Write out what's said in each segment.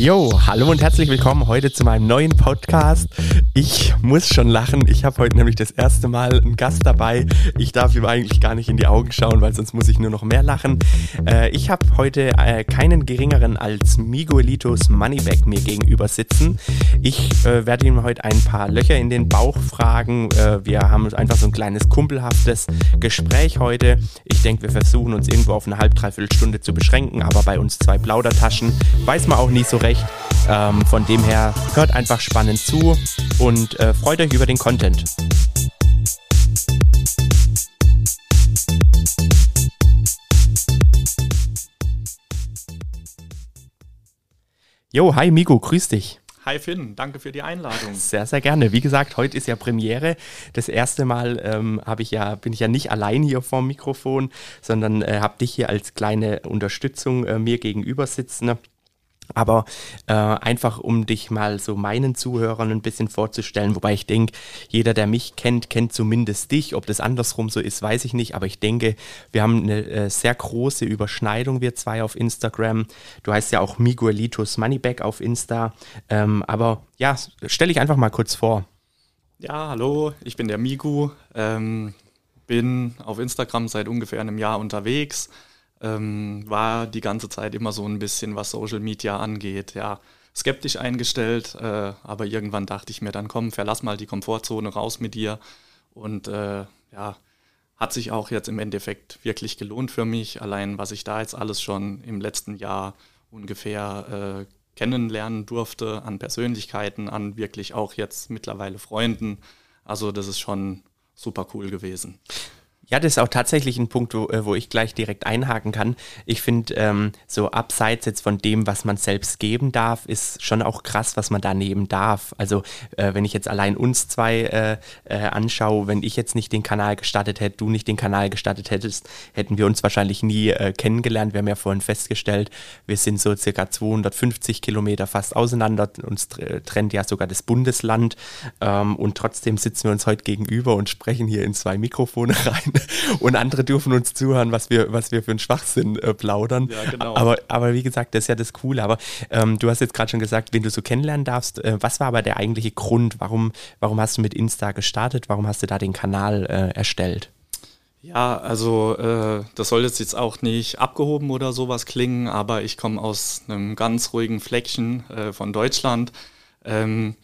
Jo, hallo und herzlich willkommen heute zu meinem neuen Podcast. Ich muss schon lachen. Ich habe heute nämlich das erste Mal einen Gast dabei. Ich darf ihm eigentlich gar nicht in die Augen schauen, weil sonst muss ich nur noch mehr lachen. Äh, ich habe heute äh, keinen geringeren als Miguelitos Moneyback mir gegenüber sitzen. Ich äh, werde ihm heute ein paar Löcher in den Bauch fragen. Äh, wir haben einfach so ein kleines kumpelhaftes Gespräch heute. Ich denke, wir versuchen uns irgendwo auf eine halb, dreiviertel Stunde zu beschränken, aber bei uns zwei Plaudertaschen weiß man auch nie so recht. Ähm, von dem her hört einfach spannend zu und äh, freut euch über den Content. Jo, hi Migo, grüß dich. Hi Finn, danke für die Einladung. Sehr, sehr gerne. Wie gesagt, heute ist ja Premiere. Das erste Mal ähm, ich ja, bin ich ja nicht allein hier vorm Mikrofon, sondern äh, habe dich hier als kleine Unterstützung äh, mir gegenüber sitzen. Aber äh, einfach, um dich mal so meinen Zuhörern ein bisschen vorzustellen, wobei ich denke, jeder, der mich kennt, kennt zumindest dich. Ob das andersrum so ist, weiß ich nicht. Aber ich denke, wir haben eine äh, sehr große Überschneidung, wir zwei auf Instagram. Du heißt ja auch Miguelitos Moneyback auf Insta. Ähm, aber ja, stell dich einfach mal kurz vor. Ja, hallo, ich bin der Migu. Ähm, bin auf Instagram seit ungefähr einem Jahr unterwegs ähm, war die ganze Zeit immer so ein bisschen, was Social Media angeht, ja, skeptisch eingestellt. Äh, aber irgendwann dachte ich mir dann, komm, verlass mal die Komfortzone raus mit dir. Und äh, ja, hat sich auch jetzt im Endeffekt wirklich gelohnt für mich. Allein, was ich da jetzt alles schon im letzten Jahr ungefähr äh, kennenlernen durfte an Persönlichkeiten, an wirklich auch jetzt mittlerweile Freunden. Also das ist schon super cool gewesen. Ja, das ist auch tatsächlich ein Punkt, wo, äh, wo ich gleich direkt einhaken kann. Ich finde, ähm, so abseits jetzt von dem, was man selbst geben darf, ist schon auch krass, was man da nehmen darf. Also äh, wenn ich jetzt allein uns zwei äh, äh, anschaue, wenn ich jetzt nicht den Kanal gestartet hätte, du nicht den Kanal gestartet hättest, hätten wir uns wahrscheinlich nie äh, kennengelernt. Wir haben ja vorhin festgestellt, wir sind so circa 250 Kilometer fast auseinander. Uns trennt ja sogar das Bundesland. Ähm, und trotzdem sitzen wir uns heute gegenüber und sprechen hier in zwei Mikrofone rein. und andere dürfen uns zuhören, was wir, was wir für einen Schwachsinn äh, plaudern. Ja, genau. aber, aber wie gesagt, das ist ja das Coole. Aber ähm, du hast jetzt gerade schon gesagt, wen du so kennenlernen darfst. Äh, was war aber der eigentliche Grund? Warum, warum hast du mit Insta gestartet? Warum hast du da den Kanal äh, erstellt? Ja, also äh, das soll jetzt, auch nicht abgehoben oder sowas klingen, aber ich komme aus einem ganz ruhigen Fleckchen äh, von Deutschland. Ähm,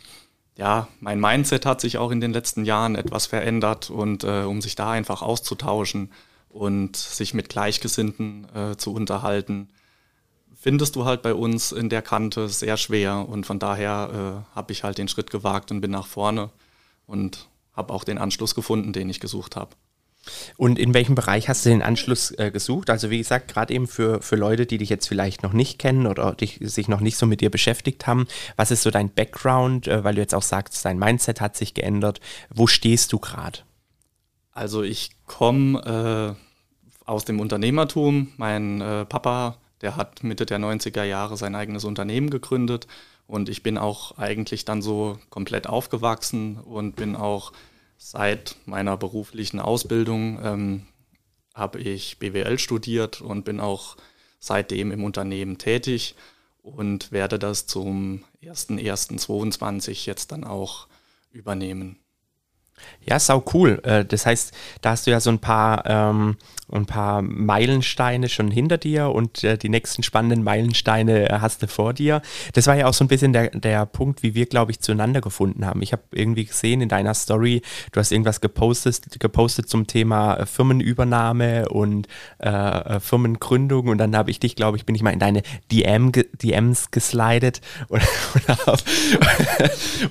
ja, mein Mindset hat sich auch in den letzten Jahren etwas verändert und äh, um sich da einfach auszutauschen und sich mit Gleichgesinnten äh, zu unterhalten, findest du halt bei uns in der Kante sehr schwer und von daher äh, habe ich halt den Schritt gewagt und bin nach vorne und habe auch den Anschluss gefunden, den ich gesucht habe. Und in welchem Bereich hast du den Anschluss äh, gesucht? Also wie gesagt, gerade eben für, für Leute, die dich jetzt vielleicht noch nicht kennen oder dich, sich noch nicht so mit dir beschäftigt haben, was ist so dein Background, äh, weil du jetzt auch sagst, dein Mindset hat sich geändert. Wo stehst du gerade? Also ich komme äh, aus dem Unternehmertum. Mein äh, Papa, der hat Mitte der 90er Jahre sein eigenes Unternehmen gegründet und ich bin auch eigentlich dann so komplett aufgewachsen und bin auch Seit meiner beruflichen Ausbildung ähm, habe ich BWL studiert und bin auch seitdem im Unternehmen tätig und werde das zum 01.01.22 jetzt dann auch übernehmen. Ja, sau cool. Äh, das heißt, da hast du ja so ein paar, ähm, ein paar Meilensteine schon hinter dir und äh, die nächsten spannenden Meilensteine äh, hast du vor dir. Das war ja auch so ein bisschen der, der Punkt, wie wir, glaube ich, zueinander gefunden haben. Ich habe irgendwie gesehen in deiner Story, du hast irgendwas gepostet, gepostet zum Thema äh, Firmenübernahme und äh, Firmengründung und dann habe ich dich, glaube ich, bin ich mal in deine DM, DMs geslidet und, und habe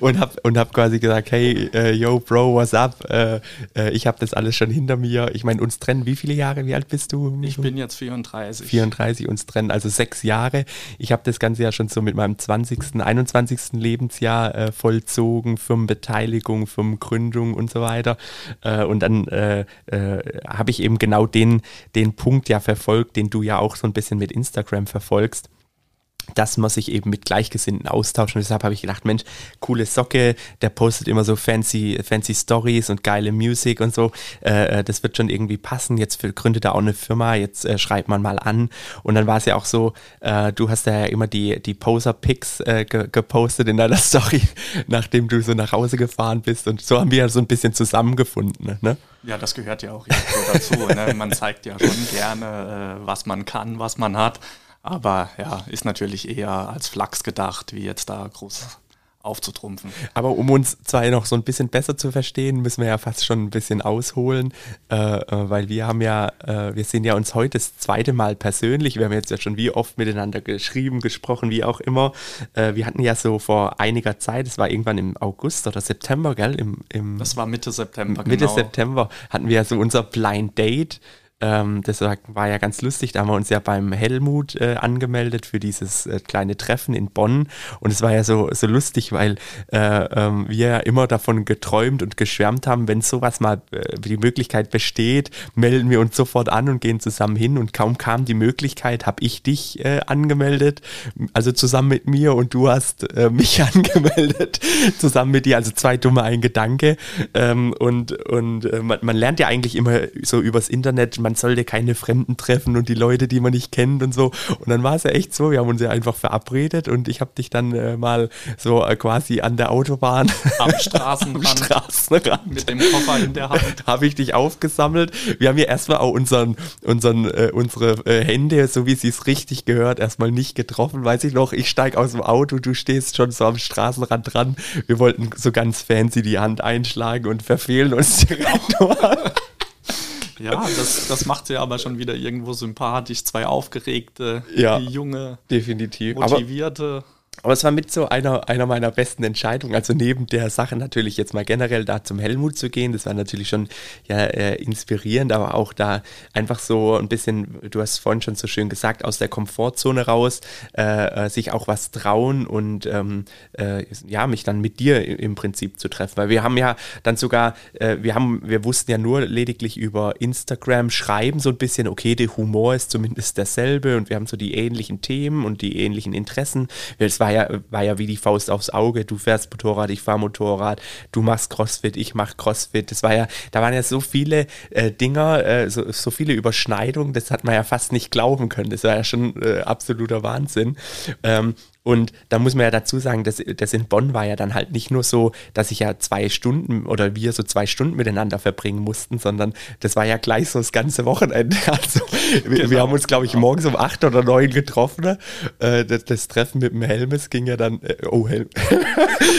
und hab, und hab quasi gesagt, hey, uh, yo, Bro, what's up? Äh, äh, ich habe das alles schon hinter mir. Ich meine, uns trennen wie viele Jahre? Wie alt bist du? Ich bin jetzt 34. 34, uns trennen also sechs Jahre. Ich habe das Ganze ja schon so mit meinem 20., 21. Lebensjahr äh, vollzogen, Firmenbeteiligung, Firmengründung und so weiter. Äh, und dann äh, äh, habe ich eben genau den, den Punkt ja verfolgt, den du ja auch so ein bisschen mit Instagram verfolgst dass man sich eben mit Gleichgesinnten austauscht. Und deshalb habe ich gedacht, Mensch, coole Socke, der postet immer so fancy, fancy Stories und geile Musik und so. Äh, äh das wird schon irgendwie passen. Jetzt gründet er auch eine Firma, jetzt äh, schreibt man mal an. Und dann war es ja auch so, äh, du hast ja immer die, die Poser-Pics äh, ge gepostet in deiner Story, nachdem du so nach Hause gefahren bist. Und so haben wir ja so ein bisschen zusammengefunden. Ne? Ja, das gehört ja auch dazu. ne? Man zeigt ja schon gerne, äh, was man kann, was man hat. Aber ja, ist natürlich eher als Flachs gedacht, wie jetzt da groß aufzutrumpfen. Aber um uns zwei noch so ein bisschen besser zu verstehen, müssen wir ja fast schon ein bisschen ausholen, äh, äh, weil wir haben ja, äh, wir sehen ja uns heute das zweite Mal persönlich. Wir haben jetzt ja schon wie oft miteinander geschrieben, gesprochen, wie auch immer. Äh, wir hatten ja so vor einiger Zeit, es war irgendwann im August oder September, gell? Im, im das war Mitte September, Mitte genau. September hatten wir ja so unser Blind Date ähm, das war ja ganz lustig. Da haben wir uns ja beim Helmut äh, angemeldet für dieses äh, kleine Treffen in Bonn. Und es war ja so, so lustig, weil äh, ähm, wir ja immer davon geträumt und geschwärmt haben, wenn sowas mal äh, die Möglichkeit besteht, melden wir uns sofort an und gehen zusammen hin. Und kaum kam die Möglichkeit, habe ich dich äh, angemeldet, also zusammen mit mir und du hast äh, mich angemeldet, zusammen mit dir. Also zwei dumme, ein Gedanke. Ähm, und und man, man lernt ja eigentlich immer so übers Internet, man sollte keine Fremden treffen und die Leute, die man nicht kennt und so. Und dann war es ja echt so, wir haben uns ja einfach verabredet und ich habe dich dann äh, mal so äh, quasi an der Autobahn am Straßenrand, am Straßenrand mit dem Koffer in der Hand habe ich dich aufgesammelt. Wir haben ja erstmal auch unseren, unseren, äh, unsere äh, Hände, so wie sie es richtig gehört, erstmal nicht getroffen. Weiß ich noch, ich steige aus dem Auto, du stehst schon so am Straßenrand dran. Wir wollten so ganz fancy die Hand einschlagen und verfehlen uns direkt. Ja, das, das macht sie aber schon wieder irgendwo sympathisch. Zwei aufgeregte, ja, junge, definitiv. motivierte. Aber aber es war mit so einer, einer meiner besten Entscheidungen. Also neben der Sache natürlich jetzt mal generell da zum Helmut zu gehen, das war natürlich schon ja, äh, inspirierend, aber auch da einfach so ein bisschen, du hast vorhin schon so schön gesagt, aus der Komfortzone raus, äh, äh sich auch was trauen und ähm, äh, ja, mich dann mit dir im Prinzip zu treffen. Weil wir haben ja dann sogar, äh, wir haben, wir wussten ja nur lediglich über Instagram schreiben so ein bisschen, okay, der Humor ist zumindest derselbe und wir haben so die ähnlichen Themen und die ähnlichen Interessen. Es war war ja, war ja wie die Faust aufs Auge. Du fährst Motorrad, ich fahre Motorrad, du machst Crossfit, ich mach Crossfit. Das war ja, da waren ja so viele äh, Dinger, äh, so, so viele Überschneidungen, das hat man ja fast nicht glauben können. Das war ja schon äh, absoluter Wahnsinn. Ähm, und da muss man ja dazu sagen, dass das in Bonn war ja dann halt nicht nur so, dass ich ja zwei Stunden oder wir so zwei Stunden miteinander verbringen mussten, sondern das war ja gleich so das ganze Wochenende. Also wir, genau, wir haben uns, glaube ich, morgens um acht oder neun getroffen. Äh, das, das, Treffen mit dem Helmes ging ja dann, äh, oh Helm.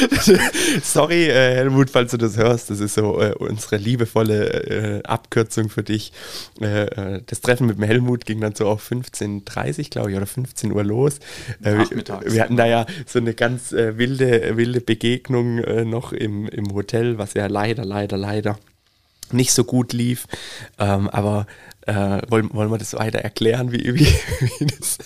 Sorry, äh, Helmut, falls du das hörst, das ist so unsere liebevolle Abkürzung für dich. Das Treffen mit dem Helmut ging dann so auf 15.30 glaube ich, oder 15 Uhr los. Nachmittags wir hatten da ja so eine ganz äh, wilde, wilde Begegnung äh, noch im, im Hotel, was ja leider, leider, leider nicht so gut lief. Ähm, aber äh, wollen, wollen wir das weiter erklären, wie, wie, wie das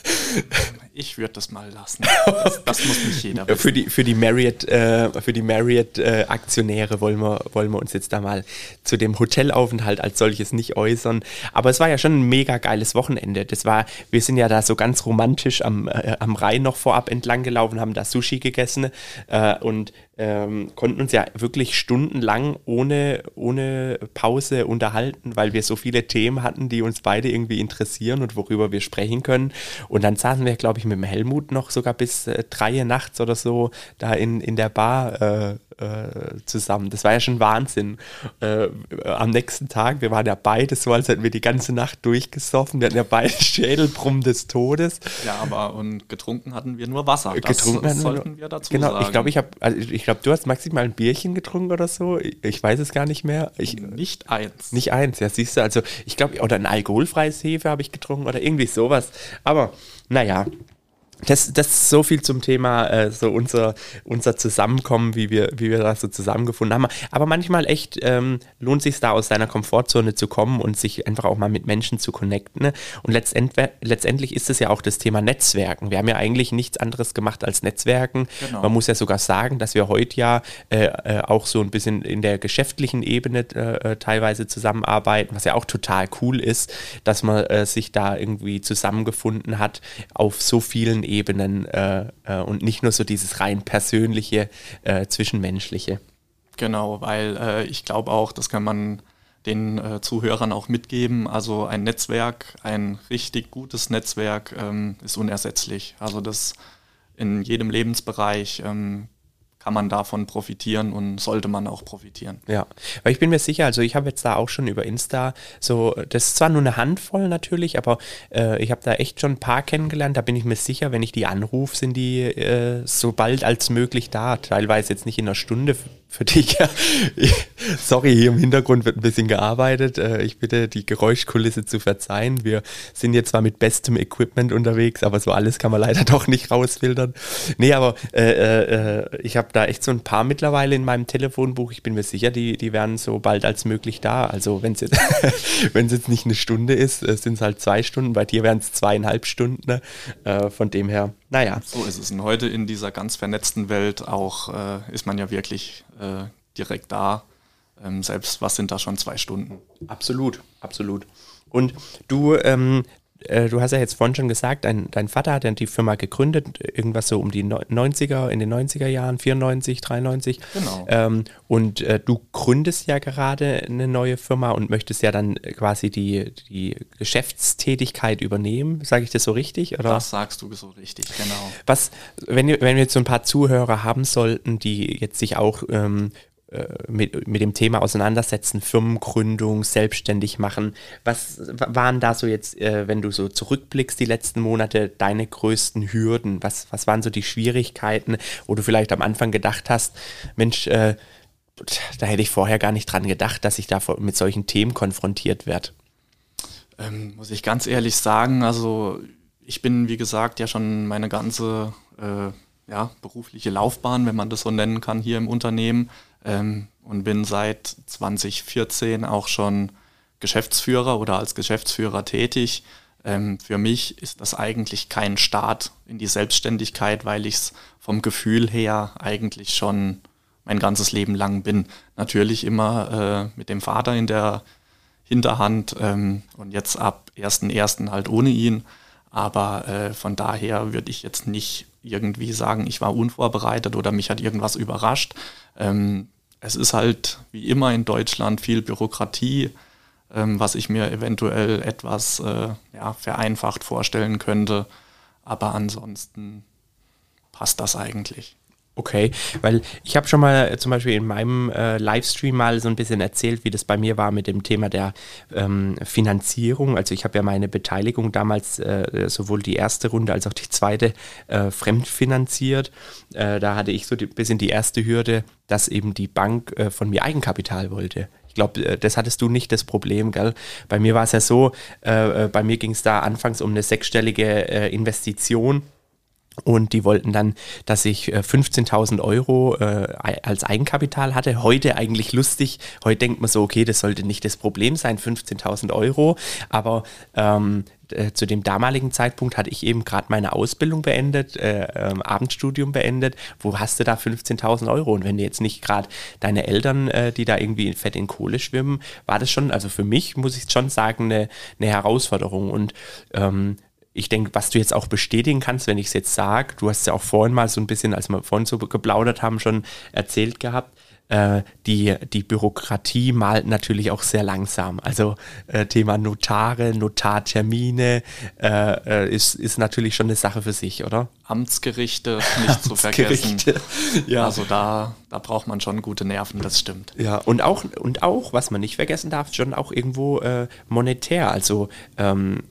ich würde das mal lassen. Das, das, muss nicht jeder wissen. Für die, für die Marriott, äh, für die Marriott äh, Aktionäre wollen wir, wollen wir uns jetzt da mal zu dem Hotelaufenthalt als solches nicht äußern. Aber es war ja schon ein mega geiles Wochenende. Das war, wir sind ja da so ganz romantisch am, äh, am Rhein noch vorab entlang gelaufen, haben da Sushi gegessen äh, und ähm, konnten uns ja wirklich stundenlang ohne, ohne Pause unterhalten, weil wir so viele Themen hatten, die uns beide irgendwie interessieren und worüber wir sprechen können. Und dann saßen wir, glaube ich, mit dem Helmut noch sogar bis äh, drei nachts oder so da in, in der Bar äh, äh, zusammen. Das war ja schon Wahnsinn. Äh, am nächsten Tag, wir waren ja beide so, als hätten wir die ganze Nacht durchgesoffen. Wir hatten ja beide Schädelbrumm des Todes. Ja, aber und getrunken hatten wir nur Wasser. Das getrunken sollten wir dazu genau, sagen. ich glaube, ich habe, also ich glaube, du hast maximal ein Bierchen getrunken oder so. Ich, ich weiß es gar nicht mehr. Ich, nicht eins. Nicht eins, ja, siehst du. Also ich glaube, oder ein alkoholfreies Hefe habe ich getrunken oder irgendwie sowas. Aber naja, das, das ist so viel zum Thema, äh, so unser, unser Zusammenkommen, wie wir, wie wir da so zusammengefunden haben. Aber manchmal echt ähm, lohnt sich da aus seiner Komfortzone zu kommen und sich einfach auch mal mit Menschen zu connecten. Ne? Und letztendlich, letztendlich ist es ja auch das Thema Netzwerken. Wir haben ja eigentlich nichts anderes gemacht als Netzwerken. Genau. Man muss ja sogar sagen, dass wir heute ja äh, äh, auch so ein bisschen in der geschäftlichen Ebene äh, äh, teilweise zusammenarbeiten, was ja auch total cool ist, dass man sich da irgendwie zusammengefunden hat auf so vielen Ebenen Ebenen äh, äh, und nicht nur so dieses rein persönliche, äh, zwischenmenschliche. Genau, weil äh, ich glaube auch, das kann man den äh, Zuhörern auch mitgeben. Also ein Netzwerk, ein richtig gutes Netzwerk ähm, ist unersetzlich. Also das in jedem Lebensbereich ähm, kann man davon profitieren und sollte man auch profitieren. Ja, weil ich bin mir sicher, also ich habe jetzt da auch schon über Insta so, das ist zwar nur eine Handvoll natürlich, aber äh, ich habe da echt schon ein paar kennengelernt, da bin ich mir sicher, wenn ich die anrufe, sind die äh, so bald als möglich da. Teilweise jetzt nicht in einer Stunde für dich. Sorry, hier im Hintergrund wird ein bisschen gearbeitet. Äh, ich bitte die Geräuschkulisse zu verzeihen. Wir sind jetzt zwar mit bestem Equipment unterwegs, aber so alles kann man leider doch nicht rausfiltern. Nee, aber äh, äh, ich habe da echt so ein paar mittlerweile in meinem Telefonbuch. Ich bin mir sicher, die, die werden so bald als möglich da. Also wenn es jetzt, jetzt nicht eine Stunde ist, äh, sind es halt zwei Stunden. Bei dir wären es zweieinhalb Stunden. Ne? Äh, von dem her naja. So ist es. Und heute in dieser ganz vernetzten Welt auch äh, ist man ja wirklich äh, direkt da. Ähm, selbst was sind da schon zwei Stunden? Absolut, absolut. Und du ähm, äh, du hast ja jetzt vorhin schon gesagt, dein, dein Vater hat ja die Firma gegründet, irgendwas so um die 90er, in den 90er Jahren, 94, 93. Genau. Ähm, und äh, du gründest ja gerade eine neue Firma und möchtest ja dann quasi die, die Geschäftstätigkeit übernehmen. Sage ich das so richtig? Oder? Das sagst du so richtig, genau. Was, wenn, wenn wir jetzt so ein paar Zuhörer haben sollten, die jetzt sich auch ähm, äh, mit, mit dem Thema auseinandersetzen, Firmengründung, selbstständig machen. Was waren da so jetzt, äh, wenn du so zurückblickst, die letzten Monate, deine größten Hürden? Was, was waren so die Schwierigkeiten, wo du vielleicht am Anfang gedacht hast, Mensch, äh, da hätte ich vorher gar nicht dran gedacht, dass ich da mit solchen Themen konfrontiert werde? Ähm, muss ich ganz ehrlich sagen, also ich bin, wie gesagt, ja schon meine ganze äh, ja, berufliche Laufbahn, wenn man das so nennen kann, hier im Unternehmen ähm, und bin seit 2014 auch schon Geschäftsführer oder als Geschäftsführer tätig. Ähm, für mich ist das eigentlich kein Start in die Selbstständigkeit, weil ich es vom Gefühl her eigentlich schon mein ganzes Leben lang bin. Natürlich immer äh, mit dem Vater in der Hinterhand ähm, und jetzt ab 1.1. halt ohne ihn. Aber äh, von daher würde ich jetzt nicht irgendwie sagen, ich war unvorbereitet oder mich hat irgendwas überrascht. Ähm, es ist halt wie immer in Deutschland viel Bürokratie, ähm, was ich mir eventuell etwas äh, ja, vereinfacht vorstellen könnte. Aber ansonsten passt das eigentlich. Okay, weil ich habe schon mal äh, zum Beispiel in meinem äh, Livestream mal so ein bisschen erzählt, wie das bei mir war mit dem Thema der ähm, Finanzierung. Also ich habe ja meine Beteiligung damals äh, sowohl die erste Runde als auch die zweite äh, fremdfinanziert. Äh, da hatte ich so ein bisschen die erste Hürde, dass eben die Bank äh, von mir Eigenkapital wollte. Ich glaube, das hattest du nicht das Problem, gell? Bei mir war es ja so, bei mir ging es da anfangs um eine sechsstellige Investition und die wollten dann, dass ich 15.000 äh, Euro äh, als Eigenkapital hatte. Heute eigentlich lustig. Heute denkt man so, okay, das sollte nicht das Problem sein, 15.000 Euro. Aber ähm, äh, zu dem damaligen Zeitpunkt hatte ich eben gerade meine Ausbildung beendet, äh, ähm, Abendstudium beendet. Wo hast du da 15.000 Euro? Und wenn du jetzt nicht gerade deine Eltern, äh, die da irgendwie fett in Kohle schwimmen, war das schon, also für mich muss ich schon sagen, eine, eine Herausforderung. Und ähm, ich denke, was du jetzt auch bestätigen kannst, wenn ich es jetzt sage, du hast ja auch vorhin mal so ein bisschen, als wir vorhin so geplaudert haben, schon erzählt gehabt, äh, die, die Bürokratie malt natürlich auch sehr langsam. Also äh, Thema Notare, Notartermine äh, äh, ist, ist natürlich schon eine Sache für sich, oder? Amtsgerichte nicht zu vergessen. ja. Also da, da braucht man schon gute Nerven, das stimmt. Ja, und auch, und auch, was man nicht vergessen darf, schon auch irgendwo äh, monetär. Also ähm,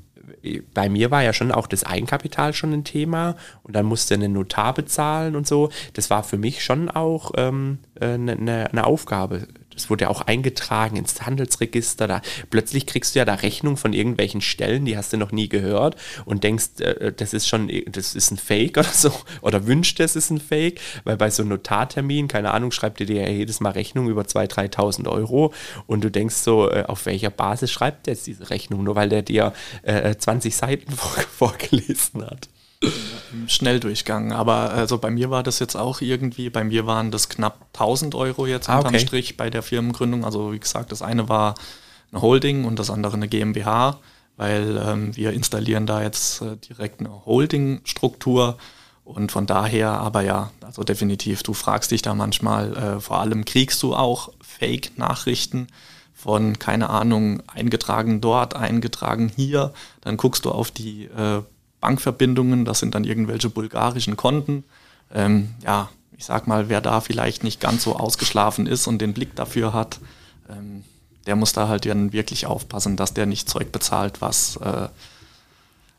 bei mir war ja schon auch das Eigenkapital schon ein Thema und dann musste einen Notar bezahlen und so. Das war für mich schon auch ähm, eine, eine, eine Aufgabe. Das wurde ja auch eingetragen ins Handelsregister. Da plötzlich kriegst du ja da Rechnung von irgendwelchen Stellen, die hast du noch nie gehört und denkst, äh, das ist schon, das ist ein Fake oder so oder wünscht, das ist ein Fake, weil bei so einem Notartermin, keine Ahnung, schreibt ihr dir ja jedes Mal Rechnung über 2.000, 3.000 Euro und du denkst so, äh, auf welcher Basis schreibt der jetzt diese Rechnung, nur weil der dir äh, 20 Seiten vorgelesen hat. Im Schnelldurchgang. Aber also bei mir war das jetzt auch irgendwie, bei mir waren das knapp 1000 Euro jetzt ah, unterm okay. Strich bei der Firmengründung. Also wie gesagt, das eine war eine Holding und das andere eine GmbH. weil ähm, wir installieren da jetzt äh, direkt eine Holding-Struktur und von daher, aber ja, also definitiv, du fragst dich da manchmal, äh, vor allem kriegst du auch Fake-Nachrichten von, keine Ahnung, eingetragen dort, eingetragen hier. Dann guckst du auf die äh, Bankverbindungen, das sind dann irgendwelche bulgarischen Konten. Ähm, ja, ich sag mal, wer da vielleicht nicht ganz so ausgeschlafen ist und den Blick dafür hat, ähm, der muss da halt dann wirklich aufpassen, dass der nicht Zeug bezahlt, was äh,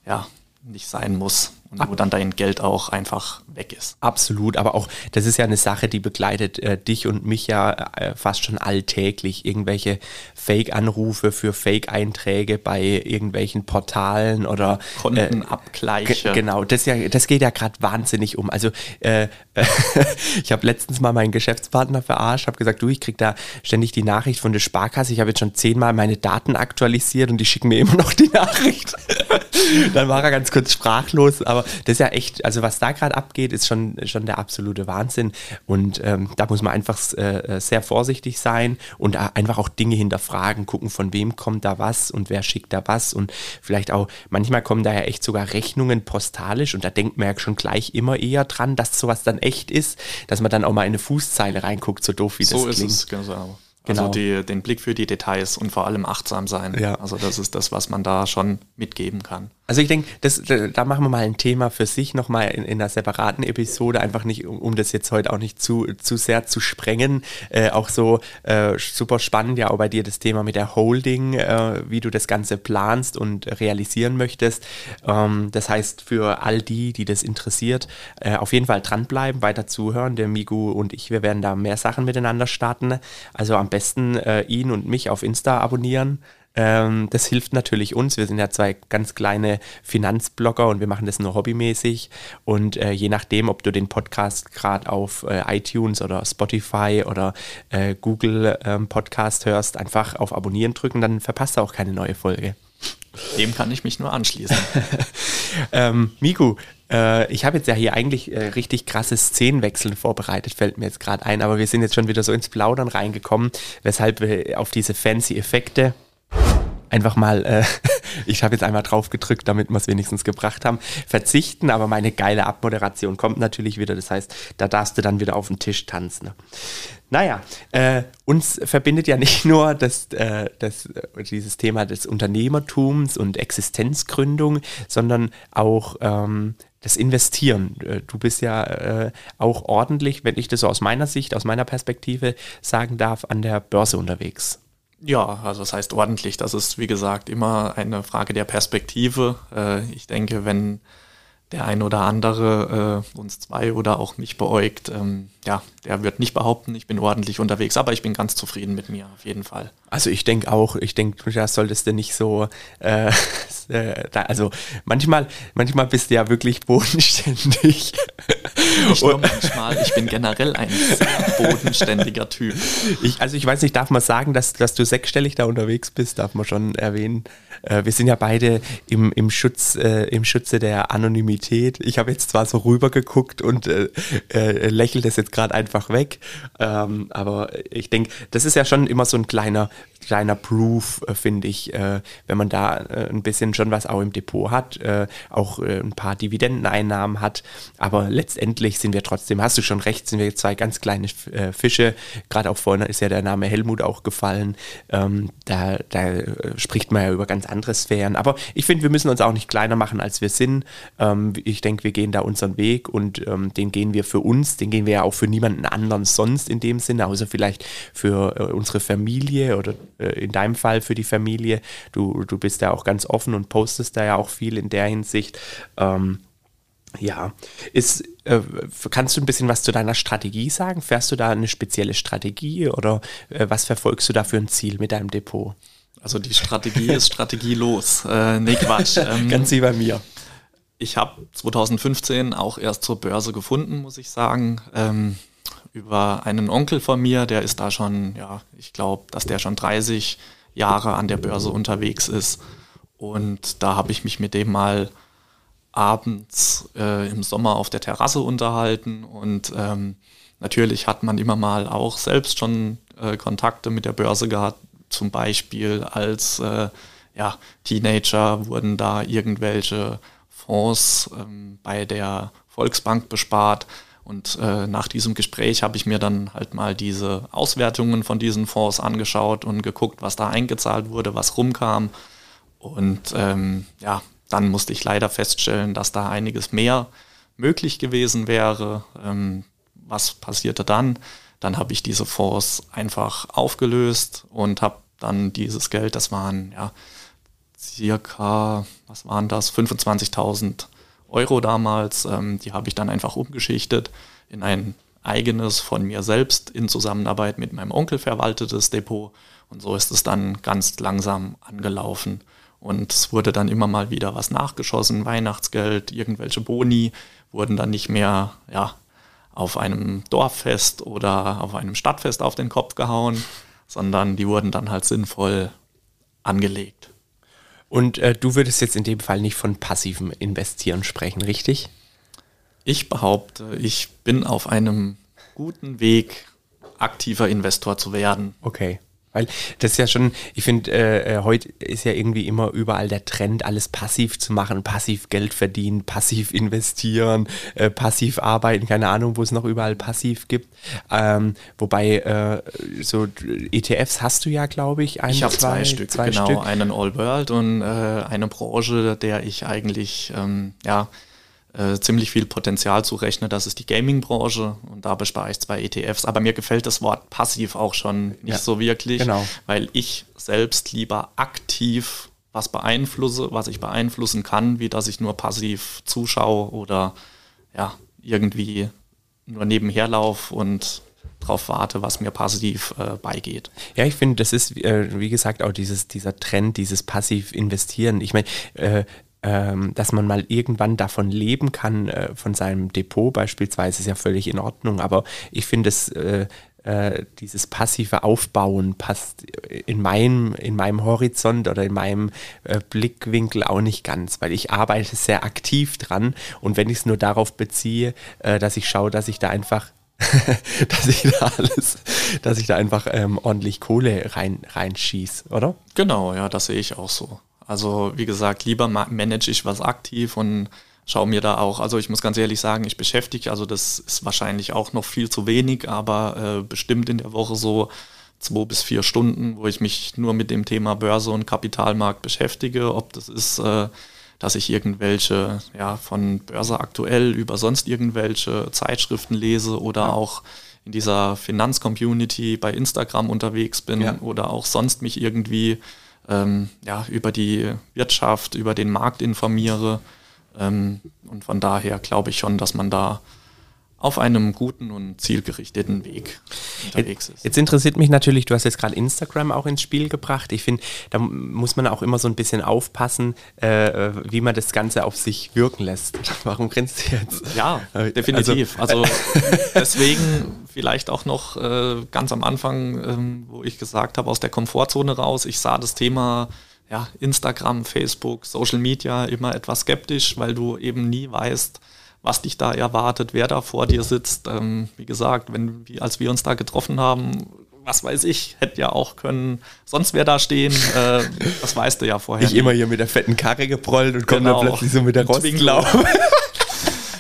ja nicht sein muss und wo dann dein Geld auch einfach weg ist. Absolut, aber auch das ist ja eine Sache, die begleitet äh, dich und mich ja äh, fast schon alltäglich. Irgendwelche Fake-Anrufe für Fake-Einträge bei irgendwelchen Portalen oder Kontenabgleiche. Äh, genau, das, ja, das geht ja gerade wahnsinnig um. Also äh, ich habe letztens mal meinen Geschäftspartner verarscht, habe gesagt, du, ich krieg da ständig die Nachricht von der Sparkasse. Ich habe jetzt schon zehnmal meine Daten aktualisiert und die schicken mir immer noch die Nachricht. dann war er ganz kurz sprachlos, aber das ist ja echt, also was da gerade abgeht, ist schon, schon der absolute Wahnsinn. Und ähm, da muss man einfach äh, sehr vorsichtig sein und einfach auch Dinge hinterfragen, gucken, von wem kommt da was und wer schickt da was. Und vielleicht auch, manchmal kommen da ja echt sogar Rechnungen postalisch und da denkt man ja schon gleich immer eher dran, dass sowas dann echt ist, dass man dann auch mal in eine Fußzeile reinguckt, so doof wie so das klingt. So ist es, genau. Genau. Also die, den Blick für die Details und vor allem achtsam sein. Ja. Also das ist das, was man da schon mitgeben kann. Also ich denke, da machen wir mal ein Thema für sich nochmal in, in einer separaten Episode, einfach nicht, um, um, das jetzt heute auch nicht zu, zu sehr zu sprengen. Äh, auch so äh, super spannend ja auch bei dir das Thema mit der Holding, äh, wie du das Ganze planst und realisieren möchtest. Ähm, das heißt, für all die, die das interessiert, äh, auf jeden Fall dranbleiben, weiter zuhören. Der Migu und ich, wir werden da mehr Sachen miteinander starten. Also am besten äh, ihn und mich auf Insta abonnieren. Ähm, das hilft natürlich uns. Wir sind ja zwei ganz kleine Finanzblogger und wir machen das nur hobbymäßig. Und äh, je nachdem, ob du den Podcast gerade auf äh, iTunes oder Spotify oder äh, Google ähm, Podcast hörst, einfach auf Abonnieren drücken, dann verpasst du auch keine neue Folge. Dem kann ich mich nur anschließen. ähm, Miku, äh, ich habe jetzt ja hier eigentlich äh, richtig krasse Szenenwechseln vorbereitet, fällt mir jetzt gerade ein, aber wir sind jetzt schon wieder so ins Plaudern reingekommen, weshalb wir auf diese fancy Effekte einfach mal, äh, ich habe jetzt einmal drauf gedrückt, damit wir es wenigstens gebracht haben, verzichten, aber meine geile Abmoderation kommt natürlich wieder. Das heißt, da darfst du dann wieder auf den Tisch tanzen. Naja, äh, uns verbindet ja nicht nur das, äh, das, äh, dieses Thema des Unternehmertums und Existenzgründung, sondern auch ähm, das Investieren. Äh, du bist ja äh, auch ordentlich, wenn ich das so aus meiner Sicht, aus meiner Perspektive sagen darf, an der Börse unterwegs. Ja, also das heißt ordentlich. Das ist, wie gesagt, immer eine Frage der Perspektive. Äh, ich denke, wenn der ein oder andere äh, uns zwei oder auch mich beäugt, ähm, ja, der wird nicht behaupten, ich bin ordentlich unterwegs, aber ich bin ganz zufrieden mit mir, auf jeden Fall. Also ich denke auch, ich denke, da solltest du nicht so, äh, äh, da, also manchmal, manchmal bist du ja wirklich bodenständig. Nicht nur manchmal, ich bin generell ein sehr bodenständiger Typ. Ich, also ich weiß nicht, darf man sagen, dass, dass du sechsstellig da unterwegs bist, darf man schon erwähnen. Äh, wir sind ja beide im, im, Schutz, äh, im Schutze der Anonymität. Ich habe jetzt zwar so rübergeguckt und äh, äh, lächelt es jetzt gerade einfach weg, ähm, aber ich denke, das ist ja schon immer so ein kleiner kleiner Proof, äh, finde ich, äh, wenn man da äh, ein bisschen schon was auch im Depot hat, auch ein paar Dividendeneinnahmen hat. Aber letztendlich sind wir trotzdem, hast du schon recht, sind wir zwei ganz kleine Fische. Gerade auch vorne ist ja der Name Helmut auch gefallen. Ähm, da, da spricht man ja über ganz andere Sphären. Aber ich finde, wir müssen uns auch nicht kleiner machen, als wir sind. Ähm, ich denke, wir gehen da unseren Weg und ähm, den gehen wir für uns, den gehen wir ja auch für niemanden anderen sonst in dem Sinne, außer vielleicht für unsere Familie oder in deinem Fall für die Familie. Du, du bist ja auch ganz offen und postest da ja auch viel in der Hinsicht. Ähm, ja, ist, äh, kannst du ein bisschen was zu deiner Strategie sagen? Fährst du da eine spezielle Strategie oder äh, was verfolgst du da für ein Ziel mit deinem Depot? Also die Strategie ist strategielos. Äh, nee, Quatsch. Ähm, Ganz wie bei mir. Ich habe 2015 auch erst zur Börse gefunden, muss ich sagen. Ähm, über einen Onkel von mir, der ist da schon, ja, ich glaube, dass der schon 30 Jahre an der Börse unterwegs ist. Und da habe ich mich mit dem mal abends äh, im Sommer auf der Terrasse unterhalten. Und ähm, natürlich hat man immer mal auch selbst schon äh, Kontakte mit der Börse gehabt, zum Beispiel als äh, ja, Teenager wurden da irgendwelche Fonds ähm, bei der Volksbank bespart. Und äh, nach diesem Gespräch habe ich mir dann halt mal diese Auswertungen von diesen Fonds angeschaut und geguckt, was da eingezahlt wurde, was rumkam. Und ähm, ja, dann musste ich leider feststellen, dass da einiges mehr möglich gewesen wäre. Ähm, was passierte dann? Dann habe ich diese Fonds einfach aufgelöst und habe dann dieses Geld, das waren ja circa, was waren das, 25.000 Euro damals, ähm, die habe ich dann einfach umgeschichtet in ein eigenes von mir selbst in Zusammenarbeit mit meinem Onkel verwaltetes Depot und so ist es dann ganz langsam angelaufen. Und es wurde dann immer mal wieder was nachgeschossen, Weihnachtsgeld, irgendwelche Boni wurden dann nicht mehr ja, auf einem Dorffest oder auf einem Stadtfest auf den Kopf gehauen, sondern die wurden dann halt sinnvoll angelegt. Und äh, du würdest jetzt in dem Fall nicht von passivem Investieren sprechen, richtig? Ich behaupte, ich bin auf einem guten Weg, aktiver Investor zu werden. Okay. Weil das ist ja schon, ich finde, äh, äh, heute ist ja irgendwie immer überall der Trend, alles passiv zu machen, passiv Geld verdienen, passiv investieren, äh, passiv arbeiten, keine Ahnung, wo es noch überall passiv gibt. Ähm, wobei äh, so ETFs hast du ja, glaube ich, ein, Ich habe zwei, zwei, Stück, zwei genau, Stück. einen All World und äh, eine Branche, der ich eigentlich, ähm, ja, äh, ziemlich viel Potenzial zurechne. Das ist die Gaming-Branche und da bespare ich zwei ETFs. Aber mir gefällt das Wort passiv auch schon nicht ja, so wirklich, genau. weil ich selbst lieber aktiv was beeinflusse, was ich beeinflussen kann, wie dass ich nur passiv zuschaue oder ja, irgendwie nur nebenher laufe und darauf warte, was mir passiv äh, beigeht. Ja, ich finde, das ist, äh, wie gesagt, auch dieses, dieser Trend, dieses passiv investieren. Ich meine, äh, dass man mal irgendwann davon leben kann, äh, von seinem Depot beispielsweise, ist ja völlig in Ordnung. Aber ich finde es, äh, äh, dieses passive Aufbauen passt in meinem, in meinem Horizont oder in meinem äh, Blickwinkel auch nicht ganz, weil ich arbeite sehr aktiv dran und wenn ich es nur darauf beziehe, äh, dass ich schaue, dass ich da einfach dass ich da alles, dass ich da einfach ähm, ordentlich Kohle rein, reinschieße, oder? Genau, ja, das sehe ich auch so. Also wie gesagt, lieber manage ich was aktiv und schaue mir da auch, also ich muss ganz ehrlich sagen, ich beschäftige, also das ist wahrscheinlich auch noch viel zu wenig, aber äh, bestimmt in der Woche so zwei bis vier Stunden, wo ich mich nur mit dem Thema Börse und Kapitalmarkt beschäftige, ob das ist, äh, dass ich irgendwelche, ja, von Börse aktuell über sonst irgendwelche Zeitschriften lese oder ja. auch in dieser Finanzcommunity bei Instagram unterwegs bin ja. oder auch sonst mich irgendwie ähm, ja, über die Wirtschaft, über den Markt informiere. Ähm, und von daher glaube ich schon, dass man da auf einem guten und zielgerichteten Weg unterwegs ist. Jetzt interessiert mich natürlich, du hast jetzt gerade Instagram auch ins Spiel gebracht. Ich finde, da muss man auch immer so ein bisschen aufpassen, äh, wie man das Ganze auf sich wirken lässt. Warum grinst du jetzt? Ja, äh, definitiv. Also, also deswegen vielleicht auch noch äh, ganz am Anfang, ähm, wo ich gesagt habe, aus der Komfortzone raus, ich sah das Thema ja, Instagram, Facebook, Social Media immer etwas skeptisch, weil du eben nie weißt, was dich da erwartet, wer da vor dir sitzt. Ähm, wie gesagt, wenn, wie, als wir uns da getroffen haben, was weiß ich, hätte ja auch können, sonst wer da stehen, äh, das weißt du ja vorher. Ich immer hier mit der fetten Karre geprollt und genau. komme dann plötzlich so mit der Rostlaube.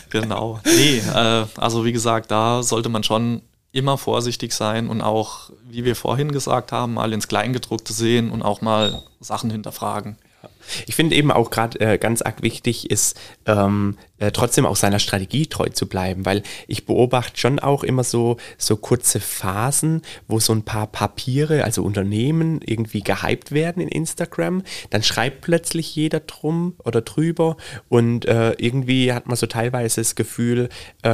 genau. Nee, äh, also wie gesagt, da sollte man schon immer vorsichtig sein und auch, wie wir vorhin gesagt haben, mal ins Kleingedruckte sehen und auch mal Sachen hinterfragen. Ich finde eben auch gerade äh, ganz arg wichtig ist, ähm, äh, trotzdem auch seiner Strategie treu zu bleiben, weil ich beobachte schon auch immer so, so kurze Phasen, wo so ein paar Papiere, also Unternehmen irgendwie gehypt werden in Instagram. Dann schreibt plötzlich jeder drum oder drüber und äh, irgendwie hat man so teilweise das Gefühl, äh,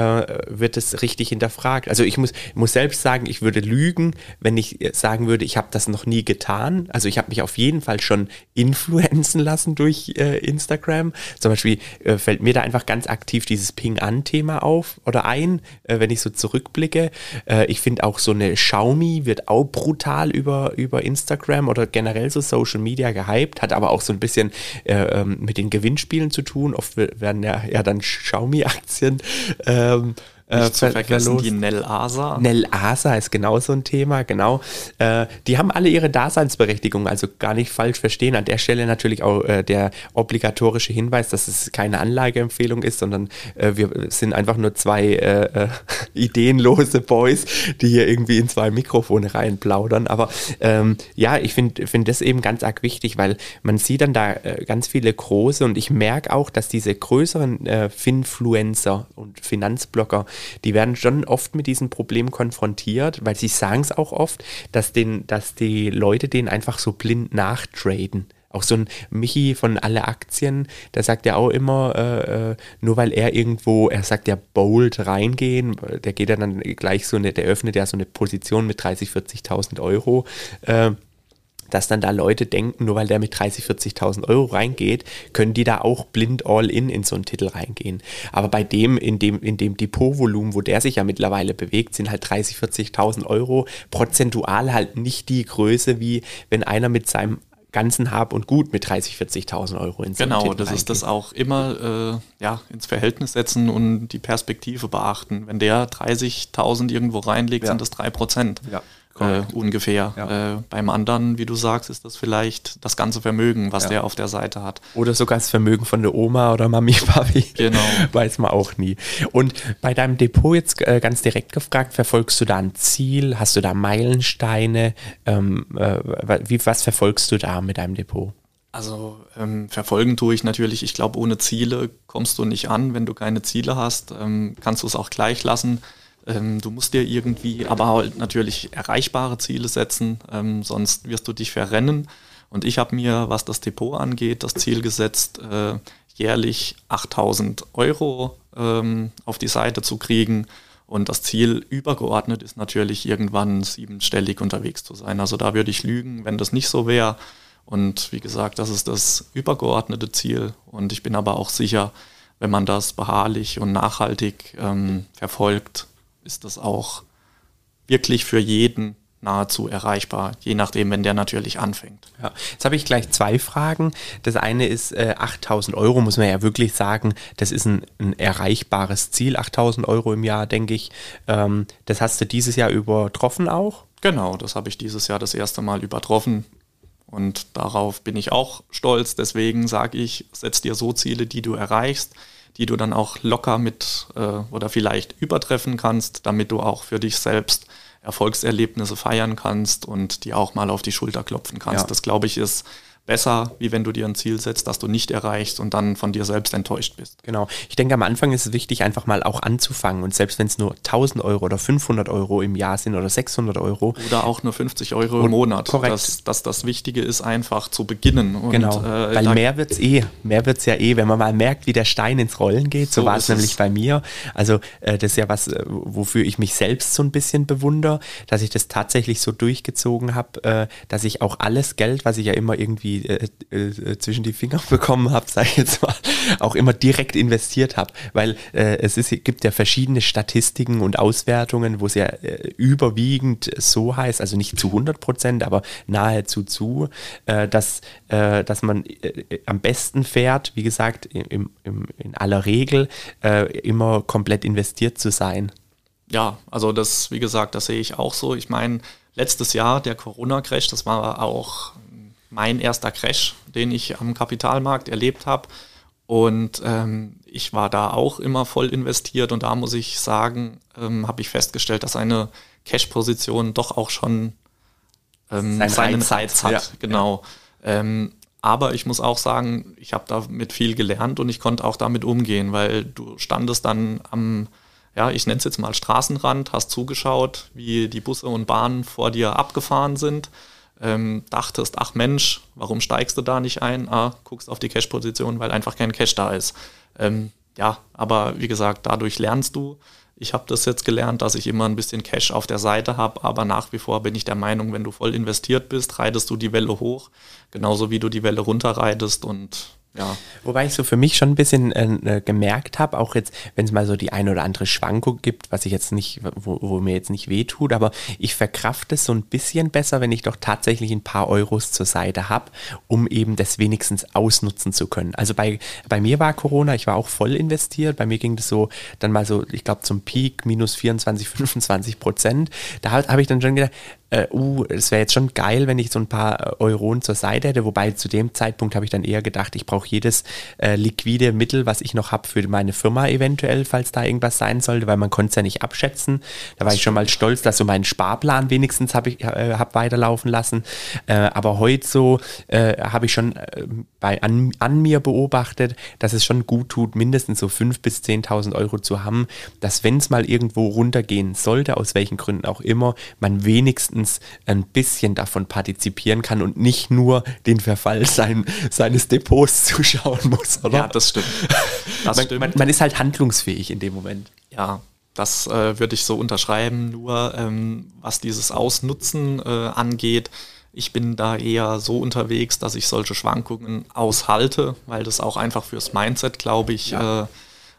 wird es richtig hinterfragt. Also ich muss, muss selbst sagen, ich würde lügen, wenn ich sagen würde, ich habe das noch nie getan. Also ich habe mich auf jeden Fall schon influenzen lassen durch äh, Instagram. Zum Beispiel äh, fällt mir da einfach ganz aktiv dieses Ping-An-Thema auf oder ein, äh, wenn ich so zurückblicke. Äh, ich finde auch so eine Xiaomi wird auch brutal über, über Instagram oder generell so Social Media gehypt, hat aber auch so ein bisschen äh, ähm, mit den Gewinnspielen zu tun. Oft werden ja, ja dann Xiaomi-Aktien ähm, Nicht äh, zu vergessen die Nel Asa. Nel Asa ist genau so ein Thema, genau. Äh, die haben alle ihre Daseinsberechtigung, also gar nicht falsch verstehen. An der Stelle natürlich auch äh, der obligatorische Hinweis, dass es keine Anlageempfehlung ist, sondern äh, wir sind einfach nur zwei äh, ideenlose Boys, die hier irgendwie in zwei Mikrofone reinplaudern. Aber ähm, ja, ich finde find das eben ganz arg wichtig, weil man sieht dann da ganz viele große und ich merke auch, dass diese größeren Finfluencer und Finanzblocker die werden schon oft mit diesem Problem konfrontiert, weil sie sagen es auch oft, dass, den, dass die Leute den einfach so blind nachtraden. Auch so ein Michi von alle Aktien, der sagt ja auch immer, äh, äh, nur weil er irgendwo, er sagt ja bold reingehen, der geht ja dann gleich so eine, der öffnet ja so eine Position mit 30, 40.000 Euro. Äh, dass dann da Leute denken, nur weil der mit 30, 40.000 Euro reingeht, können die da auch blind all in in so einen Titel reingehen. Aber bei dem, in dem, in dem Depotvolumen, wo der sich ja mittlerweile bewegt, sind halt 30, 40.000 Euro prozentual halt nicht die Größe, wie wenn einer mit seinem ganzen Hab und Gut mit 30, 40.000 Euro ins Genau, Titel das reingeht. ist das auch immer äh, ja, ins Verhältnis setzen und die Perspektive beachten. Wenn der 30.000 irgendwo reinlegt, ja. sind das 3 Prozent. Ja äh, ungefähr. Ja. Äh, beim anderen, wie du sagst, ist das vielleicht das ganze Vermögen, was ja. der auf der Seite hat. Oder sogar das Vermögen von der Oma oder Mami, Papi. Genau. Weiß man auch nie. Und bei deinem Depot jetzt äh, ganz direkt gefragt, verfolgst du da ein Ziel? Hast du da Meilensteine? Ähm, äh, wie, was verfolgst du da mit deinem Depot? Also ähm, verfolgen tue ich natürlich, ich glaube, ohne Ziele kommst du nicht an. Wenn du keine Ziele hast, ähm, kannst du es auch gleich lassen. Ähm, du musst dir irgendwie aber halt natürlich erreichbare Ziele setzen, ähm, sonst wirst du dich verrennen. Und ich habe mir, was das Depot angeht, das Ziel gesetzt, äh, jährlich 8000 Euro ähm, auf die Seite zu kriegen. Und das Ziel übergeordnet ist natürlich irgendwann siebenstellig unterwegs zu sein. Also da würde ich lügen, wenn das nicht so wäre. Und wie gesagt, das ist das übergeordnete Ziel. Und ich bin aber auch sicher, wenn man das beharrlich und nachhaltig ähm, verfolgt, ist das auch wirklich für jeden nahezu erreichbar, je nachdem, wenn der natürlich anfängt. Ja, jetzt habe ich gleich zwei Fragen. Das eine ist äh, 8000 Euro, muss man ja wirklich sagen, das ist ein, ein erreichbares Ziel, 8000 Euro im Jahr, denke ich. Ähm, das hast du dieses Jahr übertroffen auch? Genau, das habe ich dieses Jahr das erste Mal übertroffen. Und darauf bin ich auch stolz. Deswegen sage ich, setz dir so Ziele, die du erreichst die du dann auch locker mit äh, oder vielleicht übertreffen kannst, damit du auch für dich selbst Erfolgserlebnisse feiern kannst und die auch mal auf die Schulter klopfen kannst. Ja. Das glaube ich ist besser, wie wenn du dir ein Ziel setzt, das du nicht erreichst und dann von dir selbst enttäuscht bist. Genau. Ich denke, am Anfang ist es wichtig, einfach mal auch anzufangen. Und selbst wenn es nur 1000 Euro oder 500 Euro im Jahr sind oder 600 Euro. Oder auch nur 50 Euro im Monat. Korrekt. Dass, dass das Wichtige ist, einfach zu beginnen. Und, genau. Äh, Weil mehr wird es eh. Mehr wird es ja eh, wenn man mal merkt, wie der Stein ins Rollen geht. So, so war es nämlich bei mir. Also, äh, das ist ja was, äh, wofür ich mich selbst so ein bisschen bewundere, dass ich das tatsächlich so durchgezogen habe, äh, dass ich auch alles Geld, was ich ja immer irgendwie äh, äh, zwischen die Finger bekommen habe, sage ich jetzt mal, auch immer direkt investiert habe, weil äh, es ist, gibt ja verschiedene Statistiken und Auswertungen, wo es ja äh, überwiegend so heißt, also nicht zu 100 Prozent, aber nahezu zu, äh, dass, äh, dass man äh, am besten fährt, wie gesagt, im, im, in aller Regel immer komplett investiert zu sein. Ja, also das, wie gesagt, das sehe ich auch so. Ich meine, letztes Jahr der Corona-Crash, das war auch mein erster Crash, den ich am Kapitalmarkt erlebt habe. Und ähm, ich war da auch immer voll investiert und da muss ich sagen, ähm, habe ich festgestellt, dass eine Cash-Position doch auch schon ähm, Sein seinen Reiz hat. Ja. Genau. Ähm, aber ich muss auch sagen, ich habe damit viel gelernt und ich konnte auch damit umgehen, weil du standest dann am, ja, ich nenne es jetzt mal Straßenrand, hast zugeschaut, wie die Busse und Bahnen vor dir abgefahren sind ähm, dachtest, ach Mensch, warum steigst du da nicht ein? Ah, guckst auf die Cash-Position, weil einfach kein Cash da ist. Ähm, ja, aber wie gesagt, dadurch lernst du. Ich habe das jetzt gelernt, dass ich immer ein bisschen Cash auf der Seite habe, aber nach wie vor bin ich der Meinung, wenn du voll investiert bist, reitest du die Welle hoch, genauso wie du die Welle runterreitest und ja. Wobei ich so für mich schon ein bisschen äh, gemerkt habe, auch jetzt, wenn es mal so die eine oder andere Schwankung gibt, was ich jetzt nicht, wo, wo mir jetzt nicht wehtut, aber ich verkrafte es so ein bisschen besser, wenn ich doch tatsächlich ein paar Euros zur Seite habe, um eben das wenigstens ausnutzen zu können. Also bei, bei mir war Corona, ich war auch voll investiert, bei mir ging das so dann mal so, ich glaube zum Peak minus 24, 25 Prozent. Da habe ich dann schon gedacht, äh, uh, es wäre jetzt schon geil, wenn ich so ein paar äh, Euronen zur Seite hätte, wobei zu dem Zeitpunkt habe ich dann eher gedacht, ich brauche jedes äh, liquide Mittel, was ich noch habe für meine Firma eventuell, falls da irgendwas sein sollte, weil man konnte es ja nicht abschätzen. Da war ich schon mal stolz, dass so meinen Sparplan wenigstens habe ich äh, hab weiterlaufen lassen. Äh, aber heute so äh, habe ich schon bei, an, an mir beobachtet, dass es schon gut tut, mindestens so 5.000 bis 10.000 Euro zu haben, dass wenn es mal irgendwo runtergehen sollte, aus welchen Gründen auch immer, man wenigstens ein bisschen davon partizipieren kann und nicht nur den Verfall sein, seines Depots zuschauen muss, oder? Ja, das stimmt. Das man, stimmt. Man, man, ist halt handlungsfähig in dem Moment. Ja, das äh, würde ich so unterschreiben. Nur ähm, was dieses Ausnutzen äh, angeht, ich bin da eher so unterwegs, dass ich solche Schwankungen aushalte, weil das auch einfach fürs Mindset, glaube ich, ja. äh,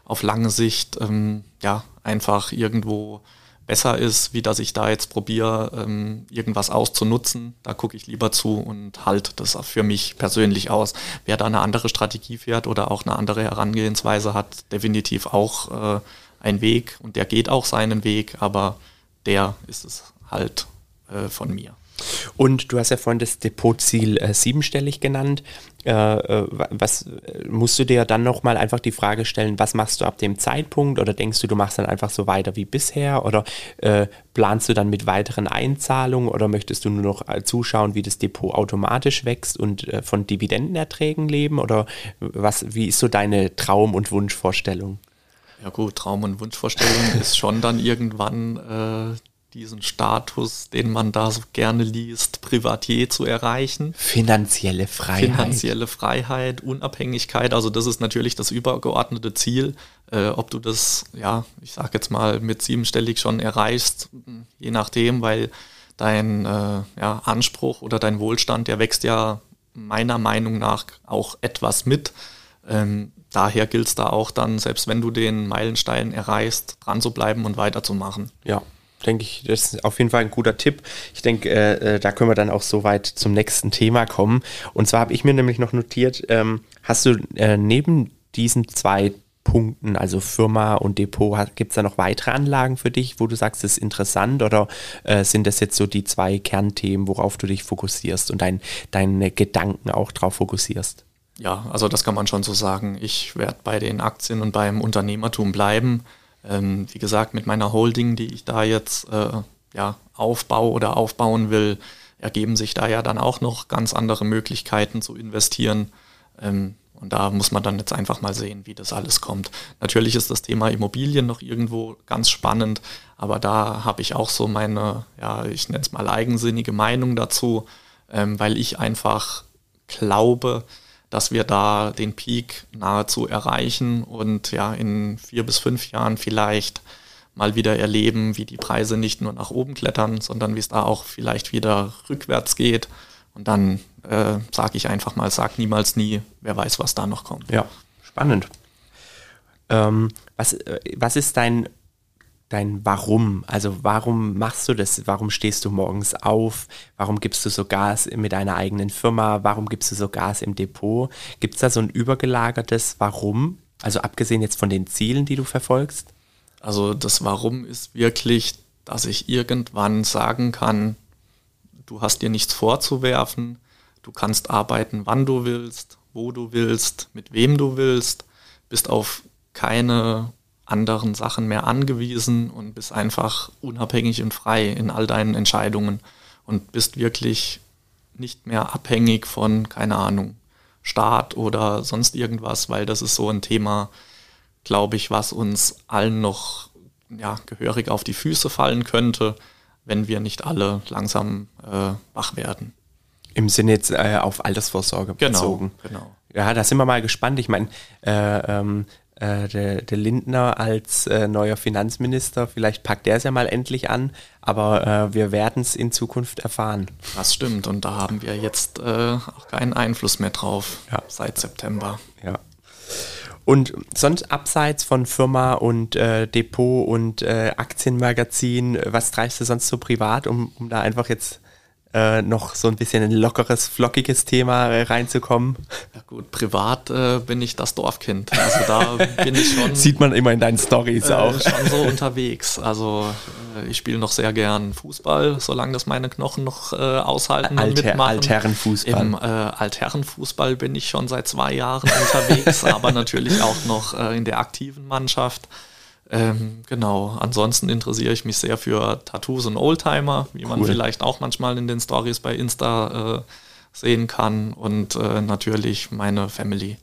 auf lange Sicht ähm, ja einfach irgendwo besser ist, wie dass ich da jetzt probiere, ähm, irgendwas auszunutzen. Da gucke ich lieber zu und halte das für mich persönlich aus. Wer da eine andere Strategie fährt oder auch eine andere Herangehensweise hat, definitiv auch äh, ein Weg und der geht auch seinen Weg, aber der ist es halt äh, von mir. Und du hast ja vorhin das Depotziel äh, siebenstellig genannt. Äh, äh was äh, musst du dir dann nochmal einfach die Frage stellen, was machst du ab dem Zeitpunkt oder denkst du, du machst dann einfach so weiter wie bisher oder äh, planst du dann mit weiteren Einzahlungen oder möchtest du nur noch äh, zuschauen, wie das Depot automatisch wächst und von Dividendenerträgen leben oder was, wie ist so deine Traum- und Wunschvorstellung? Ja gut, Traum- und Wunschvorstellung ist schon dann irgendwann diesen Status, den man da so gerne liest, Privatier zu erreichen. Finanzielle Freiheit. Finanzielle Freiheit, Unabhängigkeit, also das ist natürlich das übergeordnete Ziel. Äh, ob du das, ja, ich sag jetzt mal mit siebenstellig schon erreichst, je nachdem, weil dein äh, ja, Anspruch oder dein Wohlstand, der wächst ja meiner Meinung nach auch etwas mit. Ähm, daher gilt es da auch dann, selbst wenn du den Meilenstein erreichst, dran zu bleiben und weiterzumachen. Ja, denke ich, das ist auf jeden Fall ein guter Tipp. Ich denke, äh, äh, da können wir dann auch soweit zum nächsten Thema kommen. Und zwar habe ich mir nämlich noch notiert, ähm, hast du äh, neben diesen zwei Punkten, also Firma und Depot, gibt es da noch weitere Anlagen für dich, wo du sagst, das ist interessant oder äh, sind das jetzt so die zwei Kernthemen, worauf du dich fokussierst und dein, deine Gedanken auch drauf fokussierst? Ja, also das kann man schon so sagen. Ich werde bei den Aktien und beim Unternehmertum bleiben. Ähm, wie gesagt, mit meiner Holding, die ich da jetzt äh, ja, aufbaue oder aufbauen will, ergeben sich da ja dann auch noch ganz andere Möglichkeiten zu investieren. Ähm, und da muss man dann jetzt einfach mal sehen, wie das alles kommt. Natürlich ist das Thema Immobilien noch irgendwo ganz spannend, aber da habe ich auch so meine, ja, ich nenne es mal eigensinnige Meinung dazu, ähm, weil ich einfach glaube, dass wir da den Peak nahezu erreichen und ja in vier bis fünf Jahren vielleicht mal wieder erleben, wie die Preise nicht nur nach oben klettern, sondern wie es da auch vielleicht wieder rückwärts geht. Und dann äh, sage ich einfach mal, sag niemals nie, wer weiß, was da noch kommt. Ja, spannend. Ähm, was, äh, was ist dein dein Warum. Also warum machst du das? Warum stehst du morgens auf? Warum gibst du so Gas mit deiner eigenen Firma? Warum gibst du so Gas im Depot? Gibt es da so ein übergelagertes Warum? Also abgesehen jetzt von den Zielen, die du verfolgst? Also das Warum ist wirklich, dass ich irgendwann sagen kann, du hast dir nichts vorzuwerfen, du kannst arbeiten, wann du willst, wo du willst, mit wem du willst, bist auf keine anderen Sachen mehr angewiesen und bist einfach unabhängig und frei in all deinen Entscheidungen und bist wirklich nicht mehr abhängig von, keine Ahnung, Staat oder sonst irgendwas, weil das ist so ein Thema, glaube ich, was uns allen noch ja, gehörig auf die Füße fallen könnte, wenn wir nicht alle langsam äh, wach werden. Im Sinne jetzt äh, auf Altersvorsorge genau, bezogen. Genau. Ja, da sind wir mal gespannt. Ich meine, äh, ähm, äh, der, der, Lindner als äh, neuer Finanzminister, vielleicht packt der es ja mal endlich an, aber äh, wir werden es in Zukunft erfahren. Das stimmt und da haben wir jetzt äh, auch keinen Einfluss mehr drauf ja. seit September. Ja. Und sonst abseits von Firma und äh, Depot und äh, Aktienmagazin, was treibst du sonst so privat, um, um da einfach jetzt äh, noch so ein bisschen ein lockeres, flockiges Thema äh, reinzukommen? Ja gut, privat äh, bin ich das Dorfkind. Also da bin ich schon. Sieht man immer in deinen Stories äh, auch. Schon so unterwegs. Also äh, ich spiele noch sehr gern Fußball, solange das meine Knochen noch äh, aushalten Alter, und mitmachen. Altherrenfußball. Im Altherrenfußball bin ich schon seit zwei Jahren unterwegs, aber natürlich auch noch in der aktiven Mannschaft. Ähm, genau, ansonsten interessiere ich mich sehr für Tattoos und Oldtimer, wie cool. man vielleicht auch manchmal in den Stories bei Insta äh, sehen kann und äh, natürlich meine Family.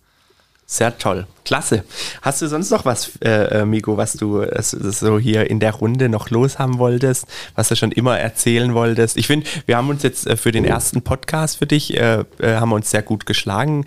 Sehr toll. Klasse. Hast du sonst noch was, äh, äh Migo, was du äh, so hier in der Runde noch los haben wolltest, was du schon immer erzählen wolltest? Ich finde, wir haben uns jetzt äh, für den ersten Podcast für dich, äh, äh, haben uns sehr gut geschlagen.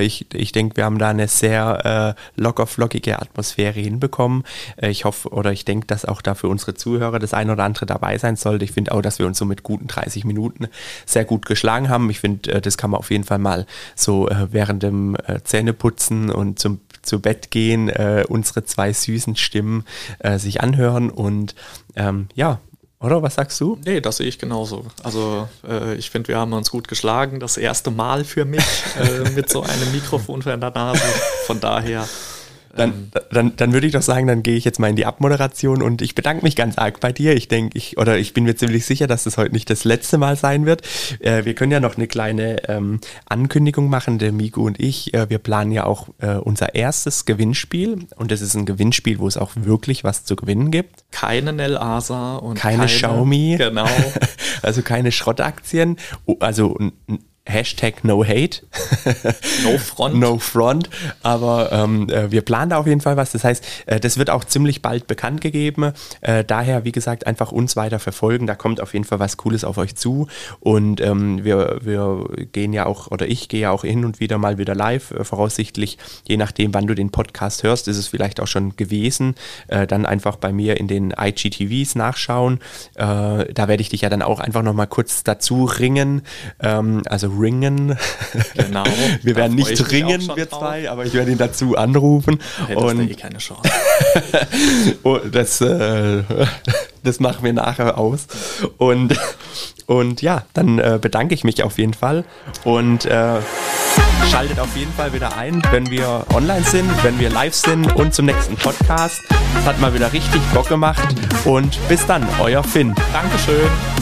ich ich denke, wir haben da eine sehr locker flockige Atmosphäre hinbekommen. ich hoffe oder ich denke, dass auch da für unsere Zuhörer das ein oder andere dabei sein sollte. Ich finde auch, dass wir uns so mit guten 30 Minuten sehr gut geschlagen haben. Ich finde, das kann man auf jeden Fall mal so während dem Zähneputzen und zum zu Bett gehen, äh, unsere zwei süßen Stimmen äh, sich anhören und ähm, ja, oder was sagst du? Nee, das sehe ich genauso. Also äh, ich finde, wir haben uns gut geschlagen. Das erste Mal für mich äh, mit so einem Mikrofon für der Nase. Von daher dann, ähm. dann, dann würde ich doch sagen, dann gehe ich jetzt mal in die Abmoderation und ich bedanke mich ganz arg bei dir. Ich denke, ich, oder ich bin mir ziemlich sicher, dass das heute nicht das letzte Mal sein wird. Äh, wir können ja noch eine kleine ähm, Ankündigung machen, der Migu und ich. Äh, wir planen ja auch äh, unser erstes Gewinnspiel und das ist ein Gewinnspiel, wo es auch wirklich was zu gewinnen gibt. Keine Nel Asa und keine, keine Xiaomi. Genau. also keine Schrottaktien. Also Hashtag No Hate. no Front. no Front. Aber ähm, äh, wir planen da auf jeden Fall was. Das heißt, äh, das wird auch ziemlich bald bekannt gegeben. Äh, daher, wie gesagt, einfach uns weiter verfolgen. Da kommt auf jeden Fall was Cooles auf euch zu. Und ähm, wir, wir gehen ja auch, oder ich gehe ja auch hin und wieder mal wieder live. Äh, voraussichtlich, je nachdem, wann du den Podcast hörst, ist es vielleicht auch schon gewesen. Dann einfach bei mir in den IGTVs nachschauen. Da werde ich dich ja dann auch einfach nochmal kurz dazu ringen. Ähm, also ringen. Genau. wir werden nicht ringen, wir zwei, drauf. aber ich werde ihn dazu anrufen. Hättest und eh keine Chance. Oh, das, äh, das machen wir nachher aus. Und, und ja, dann äh, bedanke ich mich auf jeden Fall und äh, schaltet auf jeden Fall wieder ein, wenn wir online sind, wenn wir live sind und zum nächsten Podcast. Es hat mal wieder richtig Bock gemacht und bis dann, euer Finn. Dankeschön.